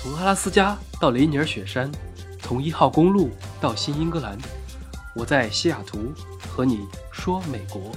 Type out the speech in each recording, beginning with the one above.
从阿拉斯加到雷尼尔雪山，从一号公路到新英格兰，我在西雅图和你说美国。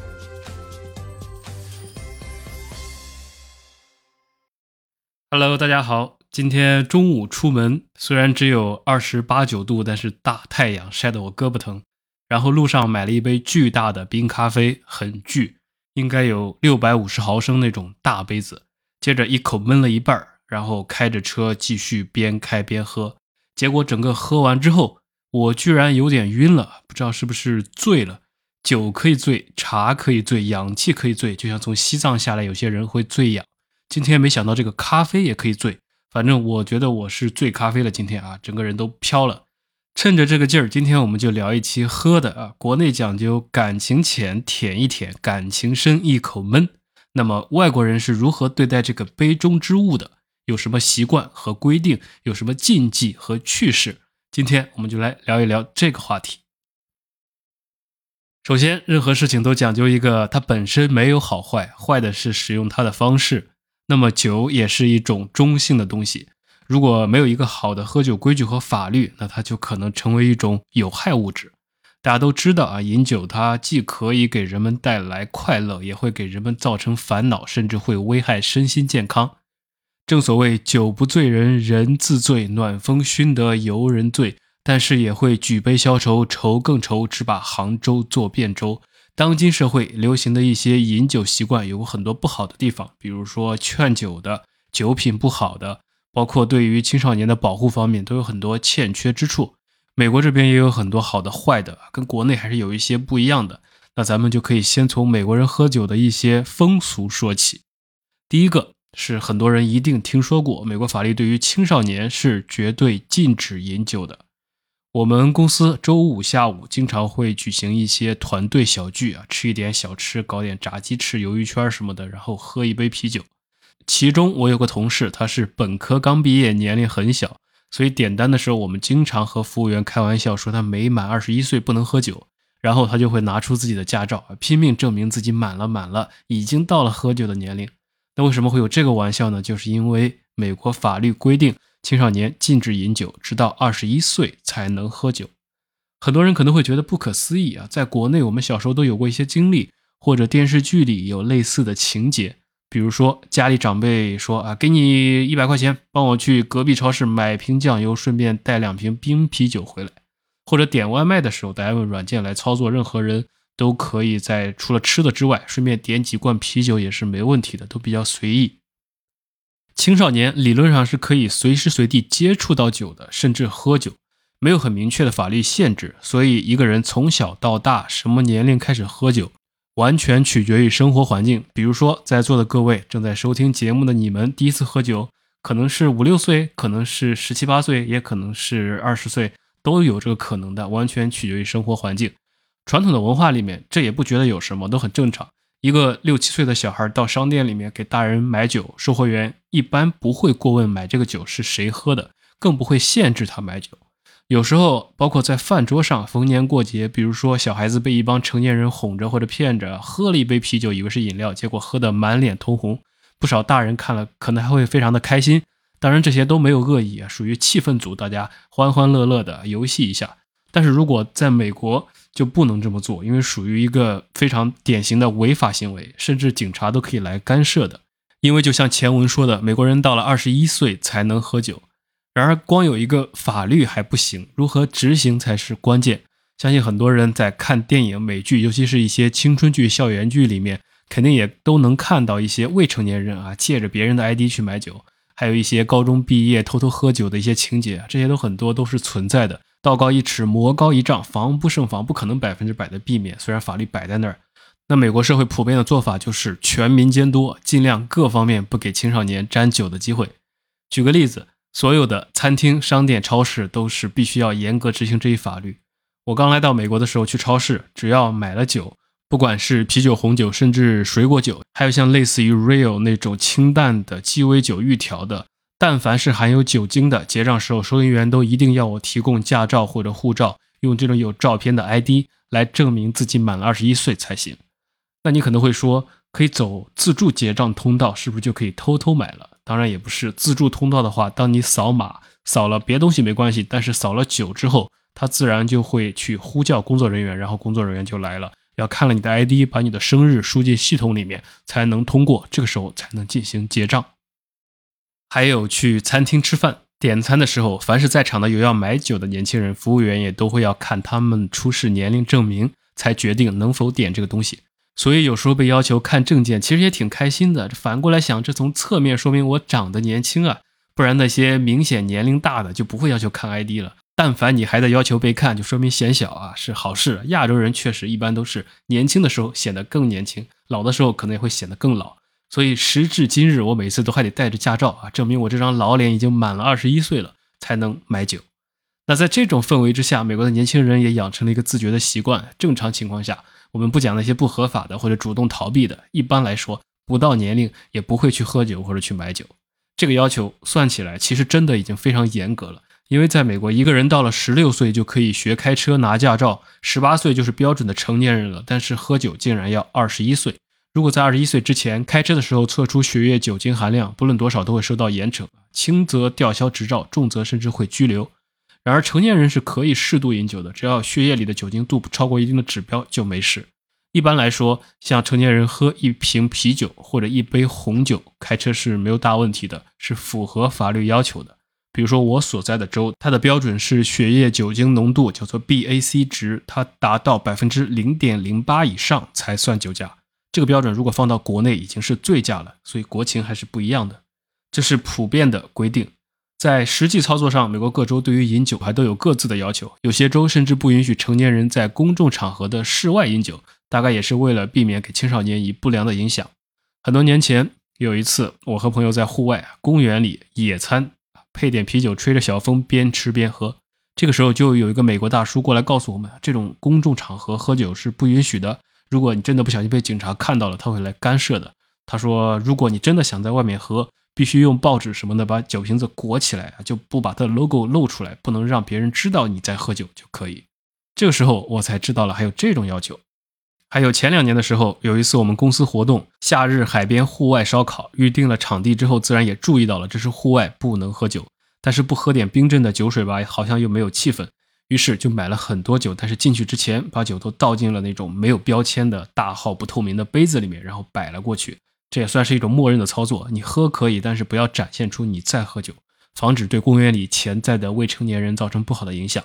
Hello，大家好，今天中午出门，虽然只有二十八九度，但是大太阳晒得我胳膊疼。然后路上买了一杯巨大的冰咖啡，很巨，应该有六百五十毫升那种大杯子。接着一口闷了一半儿，然后开着车继续边开边喝。结果整个喝完之后，我居然有点晕了，不知道是不是醉了。酒可以醉，茶可以醉，氧气可以醉，就像从西藏下来有些人会醉氧。今天没想到这个咖啡也可以醉，反正我觉得我是醉咖啡了。今天啊，整个人都飘了。趁着这个劲儿，今天我们就聊一期喝的啊。国内讲究感情浅舔一舔，感情深一口闷。那么外国人是如何对待这个杯中之物的？有什么习惯和规定？有什么禁忌和趣事？今天我们就来聊一聊这个话题。首先，任何事情都讲究一个，它本身没有好坏，坏的是使用它的方式。那么酒也是一种中性的东西。如果没有一个好的喝酒规矩和法律，那它就可能成为一种有害物质。大家都知道啊，饮酒它既可以给人们带来快乐，也会给人们造成烦恼，甚至会危害身心健康。正所谓酒不醉人人自醉，暖风熏得游人醉。但是也会举杯消愁，愁更愁，只把杭州作汴州。当今社会流行的一些饮酒习惯有很多不好的地方，比如说劝酒的酒品不好的。包括对于青少年的保护方面都有很多欠缺之处，美国这边也有很多好的、坏的，跟国内还是有一些不一样的。那咱们就可以先从美国人喝酒的一些风俗说起。第一个是很多人一定听说过，美国法律对于青少年是绝对禁止饮酒的。我们公司周五下午经常会举行一些团队小聚啊，吃一点小吃，搞点炸鸡翅、鱿鱼圈什么的，然后喝一杯啤酒。其中我有个同事，他是本科刚毕业，年龄很小，所以点单的时候，我们经常和服务员开玩笑说他没满二十一岁不能喝酒，然后他就会拿出自己的驾照，拼命证明自己满了满了，已经到了喝酒的年龄。那为什么会有这个玩笑呢？就是因为美国法律规定青少年禁止饮酒，直到二十一岁才能喝酒。很多人可能会觉得不可思议啊，在国内我们小时候都有过一些经历，或者电视剧里有类似的情节。比如说，家里长辈说啊，给你一百块钱，帮我去隔壁超市买瓶酱油，顺便带两瓶冰啤酒回来。或者点外卖的时候，大家用软件来操作，任何人都可以在除了吃的之外，顺便点几罐啤酒也是没问题的，都比较随意。青少年理论上是可以随时随地接触到酒的，甚至喝酒，没有很明确的法律限制，所以一个人从小到大什么年龄开始喝酒？完全取决于生活环境。比如说，在座的各位正在收听节目的你们，第一次喝酒可能是五六岁，可能是十七八岁，也可能是二十岁，都有这个可能的。完全取决于生活环境。传统的文化里面，这也不觉得有什么，都很正常。一个六七岁的小孩到商店里面给大人买酒，售货员一般不会过问买这个酒是谁喝的，更不会限制他买酒。有时候，包括在饭桌上，逢年过节，比如说小孩子被一帮成年人哄着或者骗着喝了一杯啤酒，以为是饮料，结果喝得满脸通红。不少大人看了，可能还会非常的开心。当然，这些都没有恶意啊，属于气氛组，大家欢欢乐乐的游戏一下。但是如果在美国，就不能这么做，因为属于一个非常典型的违法行为，甚至警察都可以来干涉的。因为就像前文说的，美国人到了二十一岁才能喝酒。然而，光有一个法律还不行，如何执行才是关键。相信很多人在看电影、美剧，尤其是一些青春剧、校园剧里面，肯定也都能看到一些未成年人啊借着别人的 ID 去买酒，还有一些高中毕业偷偷喝酒的一些情节，这些都很多都是存在的。道高一尺，魔高一丈，防不胜防，不可能百分之百的避免。虽然法律摆在那儿，那美国社会普遍的做法就是全民监督，尽量各方面不给青少年沾酒的机会。举个例子。所有的餐厅、商店、超市都是必须要严格执行这一法律。我刚来到美国的时候，去超市，只要买了酒，不管是啤酒、红酒，甚至水果酒，还有像类似于 Real 那种清淡的鸡尾酒预调的，但凡是含有酒精的，结账时候收银员都一定要我提供驾照或者护照，用这种有照片的 ID 来证明自己满了二十一岁才行。那你可能会说，可以走自助结账通道，是不是就可以偷偷买了？当然也不是。自助通道的话，当你扫码扫了别东西没关系，但是扫了酒之后，他自然就会去呼叫工作人员，然后工作人员就来了，要看了你的 ID，把你的生日输进系统里面才能通过，这个时候才能进行结账。还有去餐厅吃饭点餐的时候，凡是在场的有要买酒的年轻人，服务员也都会要看他们出示年龄证明，才决定能否点这个东西。所以有时候被要求看证件，其实也挺开心的。反过来想，这从侧面说明我长得年轻啊，不然那些明显年龄大的就不会要求看 ID 了。但凡你还在要求被看，就说明显小啊，是好事。亚洲人确实一般都是年轻的时候显得更年轻，老的时候可能也会显得更老。所以时至今日，我每次都还得带着驾照啊，证明我这张老脸已经满了二十一岁了，才能买酒。那在这种氛围之下，美国的年轻人也养成了一个自觉的习惯。正常情况下，我们不讲那些不合法的或者主动逃避的，一般来说，不到年龄也不会去喝酒或者去买酒。这个要求算起来，其实真的已经非常严格了。因为在美国，一个人到了十六岁就可以学开车拿驾照，十八岁就是标准的成年人了。但是喝酒竟然要二十一岁。如果在二十一岁之前开车的时候测出血液酒精含量，不论多少都会受到严惩，轻则吊销执照，重则甚至会拘留。然而，成年人是可以适度饮酒的，只要血液里的酒精度不超过一定的指标就没事。一般来说，像成年人喝一瓶啤酒或者一杯红酒开车是没有大问题的，是符合法律要求的。比如说我所在的州，它的标准是血液酒精浓度叫做 BAC 值，它达到百分之零点零八以上才算酒驾。这个标准如果放到国内已经是醉驾了，所以国情还是不一样的。这是普遍的规定。在实际操作上，美国各州对于饮酒还都有各自的要求，有些州甚至不允许成年人在公众场合的室外饮酒，大概也是为了避免给青少年以不良的影响。很多年前有一次，我和朋友在户外公园里野餐，配点啤酒，吹着小风，边吃边喝。这个时候就有一个美国大叔过来告诉我们，这种公众场合喝酒是不允许的，如果你真的不小心被警察看到了，他会来干涉的。他说，如果你真的想在外面喝，必须用报纸什么的把酒瓶子裹起来就不把它的 logo 露出来，不能让别人知道你在喝酒就可以。这个时候我才知道了还有这种要求。还有前两年的时候，有一次我们公司活动，夏日海边户外烧烤，预定了场地之后，自然也注意到了这是户外不能喝酒，但是不喝点冰镇的酒水吧，好像又没有气氛，于是就买了很多酒，但是进去之前把酒都倒进了那种没有标签的大号不透明的杯子里面，然后摆了过去。这也算是一种默认的操作，你喝可以，但是不要展现出你在喝酒，防止对公园里潜在的未成年人造成不好的影响。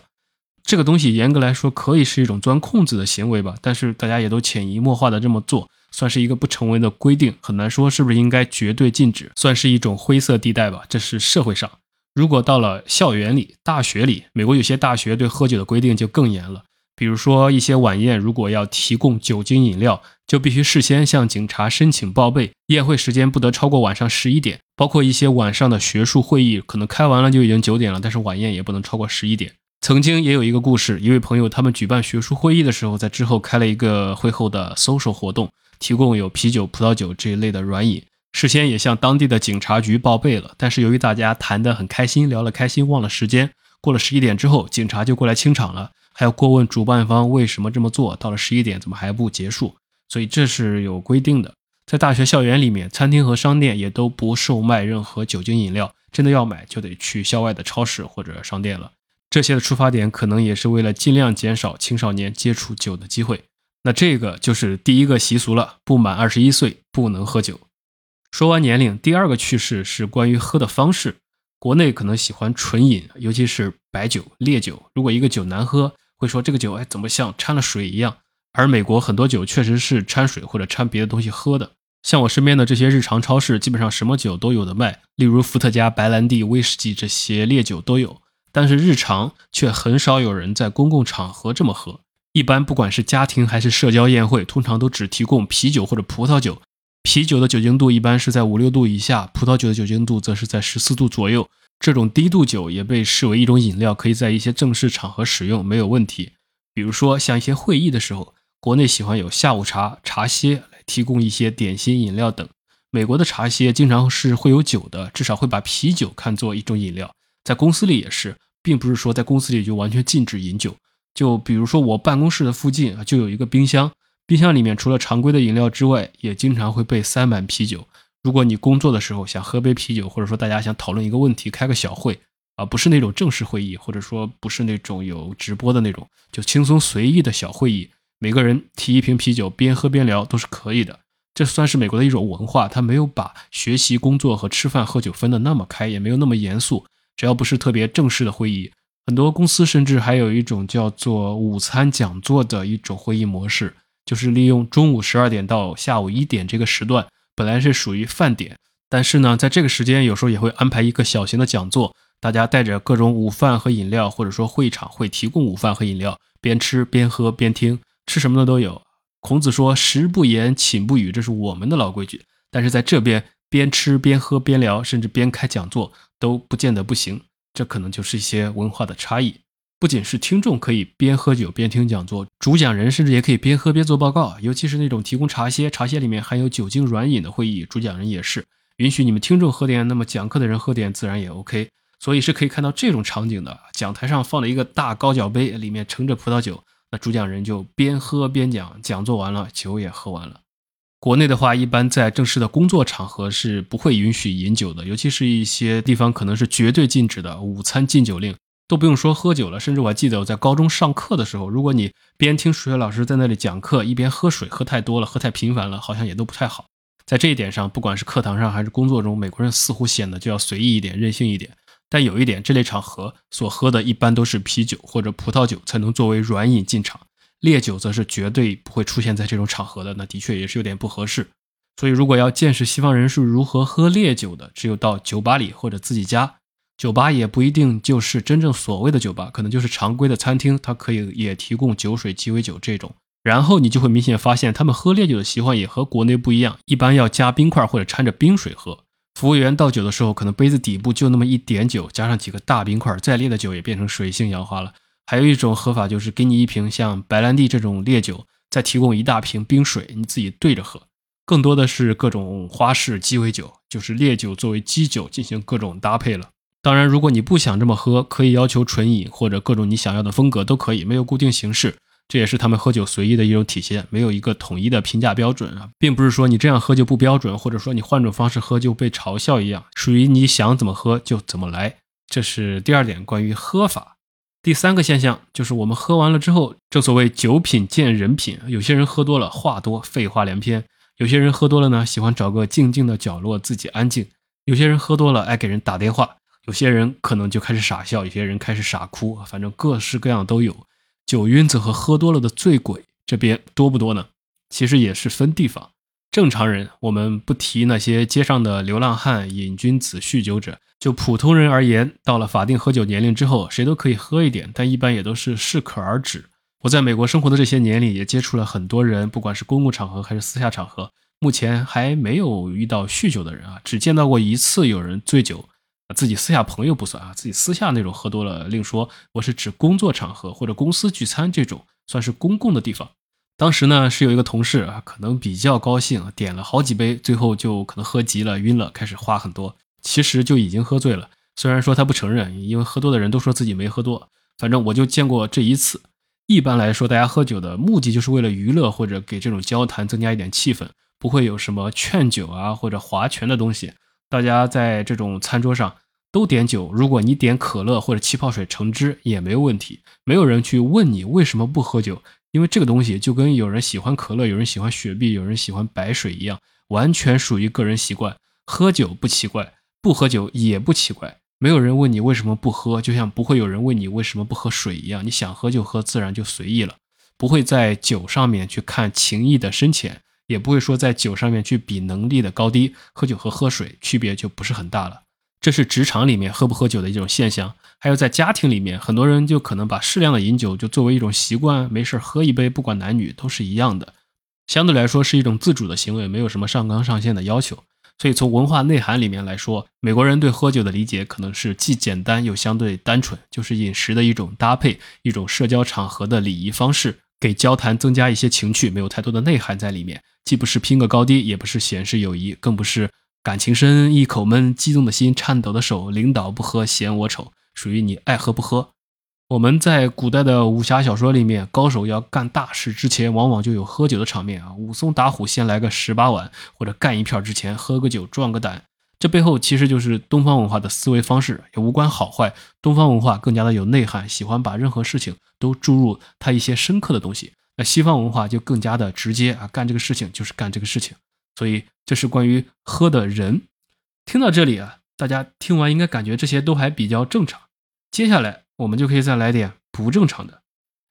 这个东西严格来说可以是一种钻空子的行为吧，但是大家也都潜移默化的这么做，算是一个不成文的规定，很难说是不是应该绝对禁止，算是一种灰色地带吧。这是社会上，如果到了校园里、大学里，美国有些大学对喝酒的规定就更严了。比如说，一些晚宴如果要提供酒精饮料，就必须事先向警察申请报备，宴会时间不得超过晚上十一点。包括一些晚上的学术会议，可能开完了就已经九点了，但是晚宴也不能超过十一点。曾经也有一个故事，一位朋友他们举办学术会议的时候，在之后开了一个会后的 social 活动，提供有啤酒、葡萄酒这一类的软饮，事先也向当地的警察局报备了。但是由于大家谈得很开心，聊了开心，忘了时间，过了十一点之后，警察就过来清场了。还要过问主办方为什么这么做，到了十一点怎么还不结束？所以这是有规定的。在大学校园里面，餐厅和商店也都不售卖任何酒精饮料，真的要买就得去校外的超市或者商店了。这些的出发点可能也是为了尽量减少青少年接触酒的机会。那这个就是第一个习俗了，不满二十一岁不能喝酒。说完年龄，第二个趣事是关于喝的方式。国内可能喜欢纯饮，尤其是白酒、烈酒。如果一个酒难喝，会说这个酒哎怎么像掺了水一样？而美国很多酒确实是掺水或者掺别的东西喝的。像我身边的这些日常超市，基本上什么酒都有的卖，例如伏特加、白兰地、威士忌这些烈酒都有。但是日常却很少有人在公共场合这么喝。一般不管是家庭还是社交宴会，通常都只提供啤酒或者葡萄酒。啤酒的酒精度一般是在五六度以下，葡萄酒的酒精度则是在十四度左右。这种低度酒也被视为一种饮料，可以在一些正式场合使用，没有问题。比如说，像一些会议的时候，国内喜欢有下午茶、茶歇来提供一些点心、饮料等。美国的茶歇经常是会有酒的，至少会把啤酒看作一种饮料。在公司里也是，并不是说在公司里就完全禁止饮酒。就比如说我办公室的附近啊，就有一个冰箱，冰箱里面除了常规的饮料之外，也经常会被塞满啤酒。如果你工作的时候想喝杯啤酒，或者说大家想讨论一个问题，开个小会啊，不是那种正式会议，或者说不是那种有直播的那种，就轻松随意的小会议，每个人提一瓶啤酒，边喝边聊都是可以的。这算是美国的一种文化，他没有把学习、工作和吃饭、喝酒分得那么开，也没有那么严肃。只要不是特别正式的会议，很多公司甚至还有一种叫做午餐讲座的一种会议模式，就是利用中午十二点到下午一点这个时段，本来是属于饭点，但是呢，在这个时间有时候也会安排一个小型的讲座，大家带着各种午饭和饮料，或者说会场会提供午饭和饮料，边吃边喝边听，吃什么的都有。孔子说：“食不言，寝不语，这是我们的老规矩。但是在这边，边吃边喝边聊，甚至边开讲座，都不见得不行。这可能就是一些文化的差异。不仅是听众可以边喝酒边听讲座，主讲人甚至也可以边喝边做报告。尤其是那种提供茶歇、茶歇里面含有酒精软饮的会议，主讲人也是允许你们听众喝点，那么讲课的人喝点，自然也 OK。所以是可以看到这种场景的：讲台上放了一个大高脚杯，里面盛着葡萄酒。”那主讲人就边喝边讲，讲座完了，酒也喝完了。国内的话，一般在正式的工作场合是不会允许饮酒的，尤其是一些地方可能是绝对禁止的，午餐禁酒令，都不用说喝酒了。甚至我还记得我在高中上课的时候，如果你边听数学老师在那里讲课，一边喝水，喝太多了，喝太频繁了，好像也都不太好。在这一点上，不管是课堂上还是工作中，美国人似乎显得就要随意一点，任性一点。但有一点，这类场合所喝的一般都是啤酒或者葡萄酒，才能作为软饮进场。烈酒则是绝对不会出现在这种场合的。那的确也是有点不合适。所以，如果要见识西方人是如何喝烈酒的，只有到酒吧里或者自己家。酒吧也不一定就是真正所谓的酒吧，可能就是常规的餐厅，它可以也提供酒水、鸡尾酒这种。然后你就会明显发现，他们喝烈酒的习惯也和国内不一样，一般要加冰块或者掺着冰水喝。服务员倒酒的时候，可能杯子底部就那么一点酒，加上几个大冰块，再烈的酒也变成水性杨花了。还有一种喝法，就是给你一瓶像白兰地这种烈酒，再提供一大瓶冰水，你自己对着喝。更多的是各种花式鸡尾酒，就是烈酒作为基酒进行各种搭配了。当然，如果你不想这么喝，可以要求纯饮或者各种你想要的风格都可以，没有固定形式。这也是他们喝酒随意的一种体现，没有一个统一的评价标准啊，并不是说你这样喝就不标准，或者说你换种方式喝就被嘲笑一样，属于你想怎么喝就怎么来。这是第二点关于喝法。第三个现象就是我们喝完了之后，正所谓酒品见人品，有些人喝多了话多，废话连篇；有些人喝多了呢，喜欢找个静静的角落自己安静；有些人喝多了爱给人打电话；有些人可能就开始傻笑，有些人开始傻哭，反正各式各样都有。酒晕子和喝多了的醉鬼这边多不多呢？其实也是分地方。正常人，我们不提那些街上的流浪汉、瘾君子、酗酒者，就普通人而言，到了法定喝酒年龄之后，谁都可以喝一点，但一般也都是适可而止。我在美国生活的这些年里，也接触了很多人，不管是公共场合还是私下场合，目前还没有遇到酗酒的人啊，只见到过一次有人醉酒。自己私下朋友不算啊，自己私下那种喝多了另说。我是指工作场合或者公司聚餐这种算是公共的地方。当时呢是有一个同事啊，可能比较高兴，点了好几杯，最后就可能喝急了晕了，开始话很多，其实就已经喝醉了。虽然说他不承认，因为喝多的人都说自己没喝多。反正我就见过这一次。一般来说，大家喝酒的目的就是为了娱乐或者给这种交谈增加一点气氛，不会有什么劝酒啊或者划拳的东西。大家在这种餐桌上都点酒，如果你点可乐或者气泡水橙汁也没有问题，没有人去问你为什么不喝酒，因为这个东西就跟有人喜欢可乐、有人喜欢雪碧、有人喜欢白水一样，完全属于个人习惯。喝酒不奇怪，不喝酒也不奇怪，没有人问你为什么不喝，就像不会有人问你为什么不喝水一样，你想喝就喝，自然就随意了，不会在酒上面去看情谊的深浅。也不会说在酒上面去比能力的高低，喝酒和喝水区别就不是很大了。这是职场里面喝不喝酒的一种现象，还有在家庭里面，很多人就可能把适量的饮酒就作为一种习惯，没事喝一杯，不管男女都是一样的。相对来说是一种自主的行为，没有什么上纲上线的要求。所以从文化内涵里面来说，美国人对喝酒的理解可能是既简单又相对单纯，就是饮食的一种搭配，一种社交场合的礼仪方式。给交谈增加一些情趣，没有太多的内涵在里面，既不是拼个高低，也不是显示友谊，更不是感情深一口闷，激动的心，颤抖的手，领导不喝嫌我丑，属于你爱喝不喝。我们在古代的武侠小说里面，高手要干大事之前，往往就有喝酒的场面啊。武松打虎先来个十八碗，或者干一票之前喝个酒壮个胆。这背后其实就是东方文化的思维方式，也无关好坏。东方文化更加的有内涵，喜欢把任何事情都注入它一些深刻的东西。那西方文化就更加的直接啊，干这个事情就是干这个事情。所以这是关于喝的人。听到这里啊，大家听完应该感觉这些都还比较正常。接下来。我们就可以再来点不正常的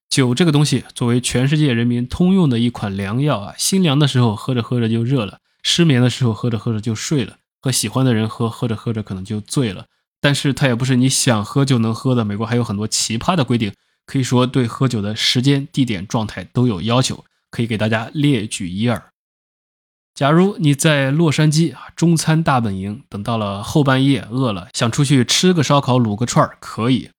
酒。这个东西作为全世界人民通用的一款良药啊，心凉的时候喝着喝着就热了，失眠的时候喝着喝着就睡了，和喜欢的人喝，喝着喝着可能就醉了。但是它也不是你想喝就能喝的。美国还有很多奇葩的规定，可以说对喝酒的时间、地点、状态都有要求，可以给大家列举一二。假如你在洛杉矶啊，中餐大本营，等到了后半夜饿了，想出去吃个烧烤、卤个串儿，可以。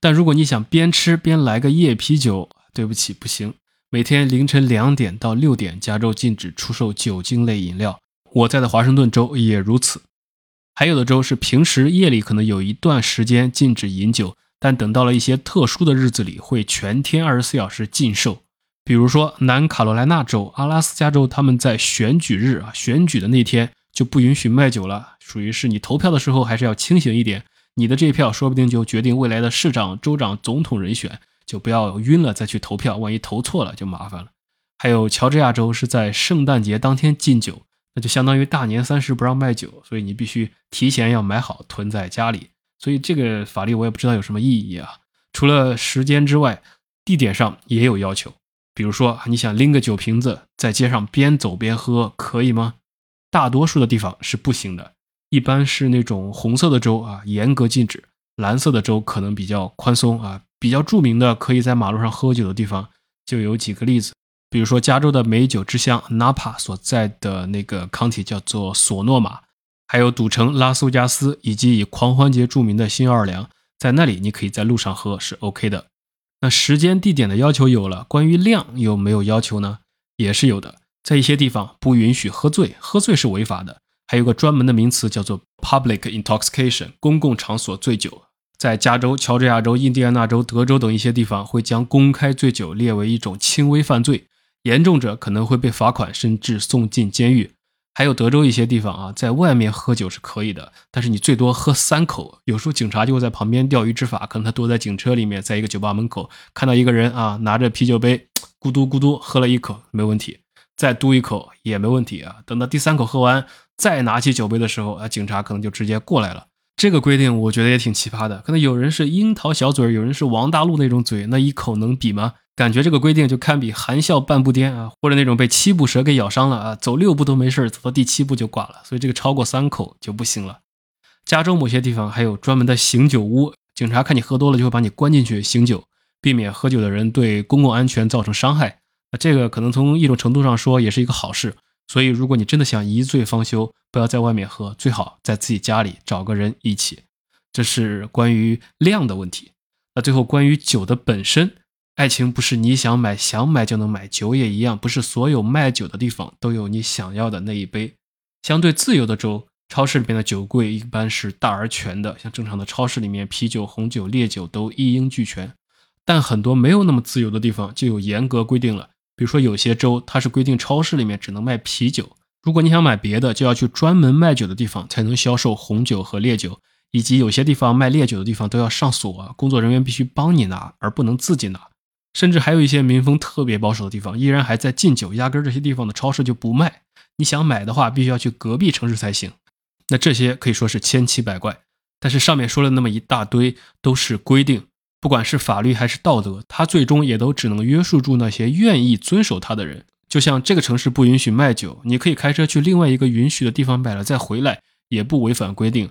但如果你想边吃边来个夜啤酒，对不起，不行。每天凌晨两点到六点，加州禁止出售酒精类饮料。我在的华盛顿州也如此。还有的州是平时夜里可能有一段时间禁止饮酒，但等到了一些特殊的日子里，会全天二十四小时禁售。比如说南卡罗来纳州、阿拉斯加州，他们在选举日啊，选举的那天就不允许卖酒了，属于是你投票的时候还是要清醒一点。你的这票说不定就决定未来的市长、州长、总统人选，就不要晕了再去投票，万一投错了就麻烦了。还有乔治亚州是在圣诞节当天禁酒，那就相当于大年三十不让卖酒，所以你必须提前要买好囤在家里。所以这个法律我也不知道有什么意义啊。除了时间之外，地点上也有要求，比如说你想拎个酒瓶子在街上边走边喝，可以吗？大多数的地方是不行的。一般是那种红色的州啊，严格禁止；蓝色的州可能比较宽松啊。比较著名的可以在马路上喝酒的地方就有几个例子，比如说加州的美酒之乡 Napa 所在的那个 county 叫做索诺玛，还有赌城拉斯维加斯，以及以狂欢节著名的新奥尔良，在那里你可以在路上喝是 OK 的。那时间地点的要求有了，关于量有没有要求呢？也是有的，在一些地方不允许喝醉，喝醉是违法的。还有个专门的名词叫做 public intoxication，公共场所醉酒。在加州、乔治亚州、印第安纳州、德州等一些地方，会将公开醉酒列为一种轻微犯罪，严重者可能会被罚款，甚至送进监狱。还有德州一些地方啊，在外面喝酒是可以的，但是你最多喝三口。有时候警察就会在旁边钓鱼执法，可能他躲在警车里面，在一个酒吧门口看到一个人啊，拿着啤酒杯，咕嘟咕嘟喝了一口，没问题。再嘟一口也没问题啊！等到第三口喝完，再拿起酒杯的时候，啊，警察可能就直接过来了。这个规定我觉得也挺奇葩的。可能有人是樱桃小嘴，有人是王大陆那种嘴，那一口能比吗？感觉这个规定就堪比含笑半步癫啊，或者那种被七步蛇给咬伤了啊，走六步都没事，走到第七步就挂了。所以这个超过三口就不行了。加州某些地方还有专门的醒酒屋，警察看你喝多了就会把你关进去醒酒，避免喝酒的人对公共安全造成伤害。那这个可能从一种程度上说也是一个好事，所以如果你真的想一醉方休，不要在外面喝，最好在自己家里找个人一起。这是关于量的问题。那最后关于酒的本身，爱情不是你想买想买就能买，酒也一样，不是所有卖酒的地方都有你想要的那一杯。相对自由的州，超市里面的酒柜一般是大而全的，像正常的超市里面，啤酒、红酒、烈酒都一应俱全。但很多没有那么自由的地方，就有严格规定了。比如说，有些州它是规定超市里面只能卖啤酒，如果你想买别的，就要去专门卖酒的地方才能销售红酒和烈酒，以及有些地方卖烈酒的地方都要上锁，工作人员必须帮你拿，而不能自己拿。甚至还有一些民风特别保守的地方，依然还在禁酒，压根这些地方的超市就不卖。你想买的话，必须要去隔壁城市才行。那这些可以说是千奇百怪，但是上面说了那么一大堆，都是规定。不管是法律还是道德，它最终也都只能约束住那些愿意遵守它的人。就像这个城市不允许卖酒，你可以开车去另外一个允许的地方买了再回来，也不违反规定。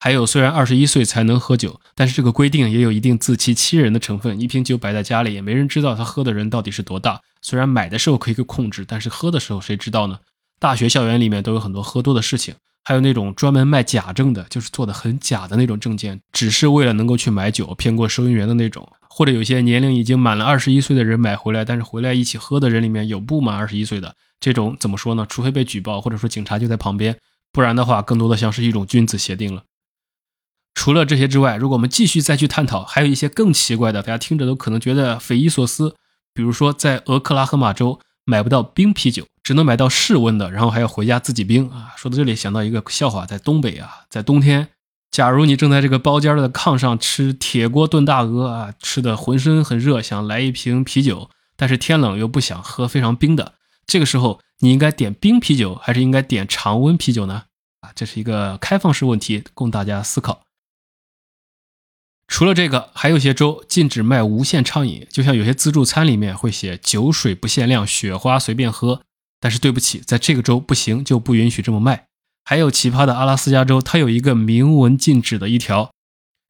还有，虽然二十一岁才能喝酒，但是这个规定也有一定自欺欺人的成分。一瓶酒摆在家里，也没人知道他喝的人到底是多大。虽然买的时候可以控制，但是喝的时候谁知道呢？大学校园里面都有很多喝多的事情。还有那种专门卖假证的，就是做的很假的那种证件，只是为了能够去买酒，骗过收银员的那种。或者有些年龄已经满了二十一岁的人买回来，但是回来一起喝的人里面有不满二十一岁的，这种怎么说呢？除非被举报，或者说警察就在旁边，不然的话，更多的像是一种君子协定了。除了这些之外，如果我们继续再去探讨，还有一些更奇怪的，大家听着都可能觉得匪夷所思。比如说，在俄克拉荷马州买不到冰啤酒，只能买到室温的，然后还要回家自己冰啊。说到这里，想到一个笑话，在东北啊，在冬天。假如你正在这个包间的炕上吃铁锅炖大鹅啊，吃的浑身很热，想来一瓶啤酒，但是天冷又不想喝非常冰的，这个时候你应该点冰啤酒还是应该点常温啤酒呢？啊，这是一个开放式问题，供大家思考。除了这个，还有些州禁止卖无限畅饮，就像有些自助餐里面会写酒水不限量，雪花随便喝，但是对不起，在这个州不行，就不允许这么卖。还有奇葩的阿拉斯加州，它有一个明文禁止的一条，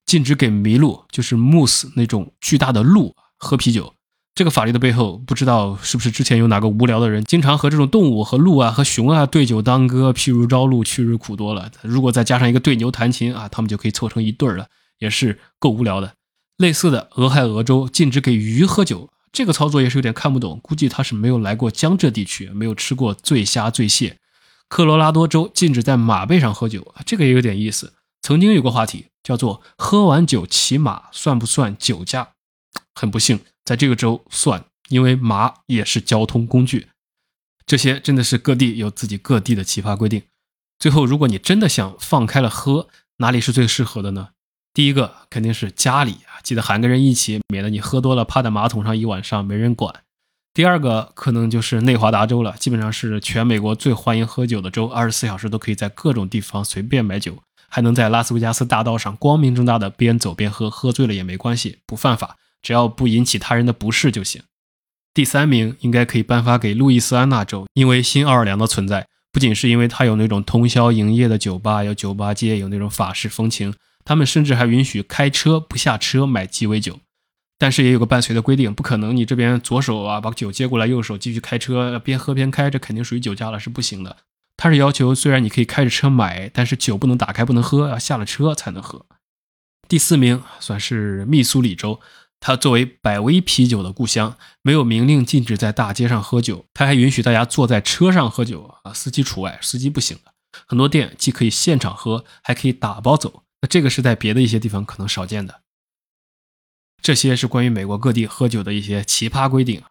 禁止给麋鹿，就是 moose 那种巨大的鹿喝啤酒。这个法律的背后，不知道是不是之前有哪个无聊的人，经常和这种动物和鹿啊和熊啊对酒当歌，譬如朝露，去日苦多了。如果再加上一个对牛弹琴啊，他们就可以凑成一对儿了，也是够无聊的。类似的，俄亥俄州禁止给鱼喝酒，这个操作也是有点看不懂，估计他是没有来过江浙地区，没有吃过醉虾醉蟹。科罗拉多州禁止在马背上喝酒，这个也有点意思。曾经有个话题叫做“喝完酒骑马算不算酒驾”，很不幸，在这个州算，因为马也是交通工具。这些真的是各地有自己各地的奇葩规定。最后，如果你真的想放开了喝，哪里是最适合的呢？第一个肯定是家里啊，记得喊个人一起，免得你喝多了趴在马桶上一晚上没人管。第二个可能就是内华达州了，基本上是全美国最欢迎喝酒的州，二十四小时都可以在各种地方随便买酒，还能在拉斯维加斯大道上光明正大的边走边喝，喝醉了也没关系，不犯法，只要不引起他人的不适就行。第三名应该可以颁发给路易斯安那州，因为新奥尔良的存在，不仅是因为它有那种通宵营业的酒吧，有酒吧街，有那种法式风情，他们甚至还允许开车不下车买鸡尾酒。但是也有个伴随的规定，不可能你这边左手啊把酒接过来，右手继续开车边喝边开，这肯定属于酒驾了，是不行的。他是要求，虽然你可以开着车买，但是酒不能打开，不能喝，要下了车才能喝。第四名算是密苏里州，它作为百威啤酒的故乡，没有明令禁止在大街上喝酒，它还允许大家坐在车上喝酒啊，司机除外，司机不行的。很多店既可以现场喝，还可以打包走，那这个是在别的一些地方可能少见的。这些是关于美国各地喝酒的一些奇葩规定。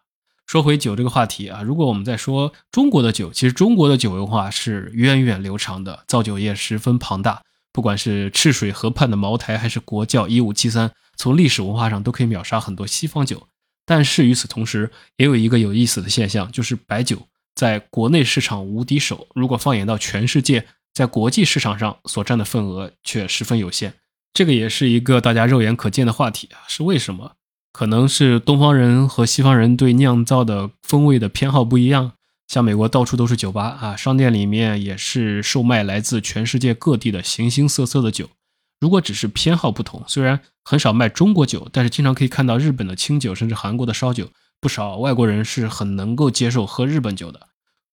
说回酒这个话题啊，如果我们在说中国的酒，其实中国的酒文化是源远流长的，造酒业十分庞大。不管是赤水河畔的茅台，还是国窖一五七三，从历史文化上都可以秒杀很多西方酒。但是与此同时，也有一个有意思的现象，就是白酒在国内市场无敌手，如果放眼到全世界，在国际市场上所占的份额却十分有限。这个也是一个大家肉眼可见的话题啊，是为什么？可能是东方人和西方人对酿造的风味的偏好不一样。像美国到处都是酒吧啊，商店里面也是售卖来自全世界各地的形形色色的酒。如果只是偏好不同，虽然很少卖中国酒，但是经常可以看到日本的清酒，甚至韩国的烧酒。不少外国人是很能够接受喝日本酒的。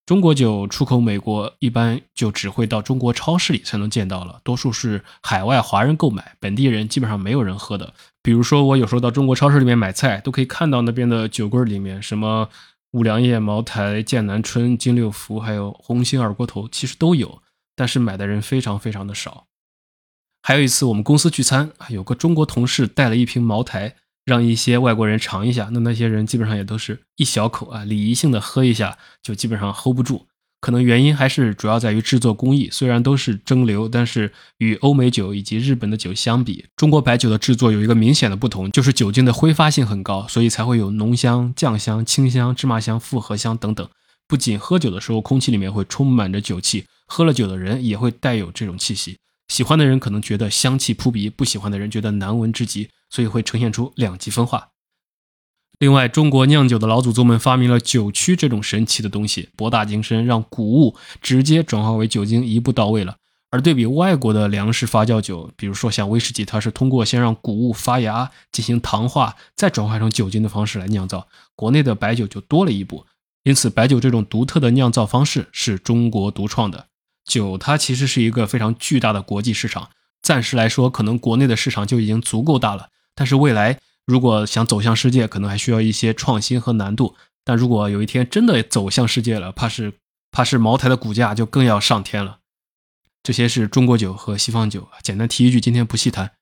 中国酒出口美国，一般就只会到中国超市里才能见到了，多数是海外华人购买，本地人基本上没有人喝的。比如说，我有时候到中国超市里面买菜，都可以看到那边的酒柜里面什么五粮液、茅台、剑南春、金六福，还有红星二锅头，其实都有，但是买的人非常非常的少。还有一次，我们公司聚餐，有个中国同事带了一瓶茅台。让一些外国人尝一下，那那些人基本上也都是一小口啊，礼仪性的喝一下，就基本上 hold 不住。可能原因还是主要在于制作工艺，虽然都是蒸馏，但是与欧美酒以及日本的酒相比，中国白酒的制作有一个明显的不同，就是酒精的挥发性很高，所以才会有浓香、酱香、清香、芝麻香、复合香等等。不仅喝酒的时候空气里面会充满着酒气，喝了酒的人也会带有这种气息。喜欢的人可能觉得香气扑鼻，不喜欢的人觉得难闻之极。所以会呈现出两极分化。另外，中国酿酒的老祖宗们发明了酒曲这种神奇的东西，博大精深，让谷物直接转化为酒精，一步到位了。而对比外国的粮食发酵酒，比如说像威士忌，它是通过先让谷物发芽，进行糖化，再转化成酒精的方式来酿造。国内的白酒就多了一步，因此白酒这种独特的酿造方式是中国独创的。酒它其实是一个非常巨大的国际市场，暂时来说，可能国内的市场就已经足够大了。但是未来如果想走向世界，可能还需要一些创新和难度。但如果有一天真的走向世界了，怕是怕是茅台的股价就更要上天了。这些是中国酒和西方酒，简单提一句，今天不细谈。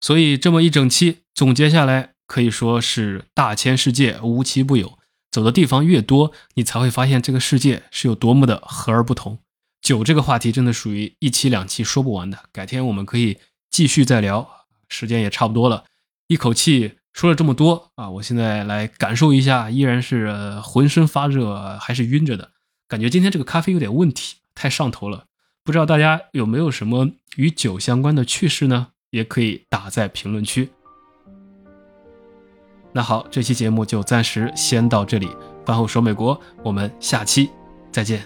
所以这么一整期总结下来，可以说是大千世界无奇不有。走的地方越多，你才会发现这个世界是有多么的和而不同。酒这个话题真的属于一期两期说不完的，改天我们可以继续再聊，时间也差不多了，一口气说了这么多啊！我现在来感受一下，依然是浑身发热，还是晕着的，感觉今天这个咖啡有点问题，太上头了。不知道大家有没有什么与酒相关的趣事呢？也可以打在评论区。那好，这期节目就暂时先到这里。饭后说美国，我们下期再见。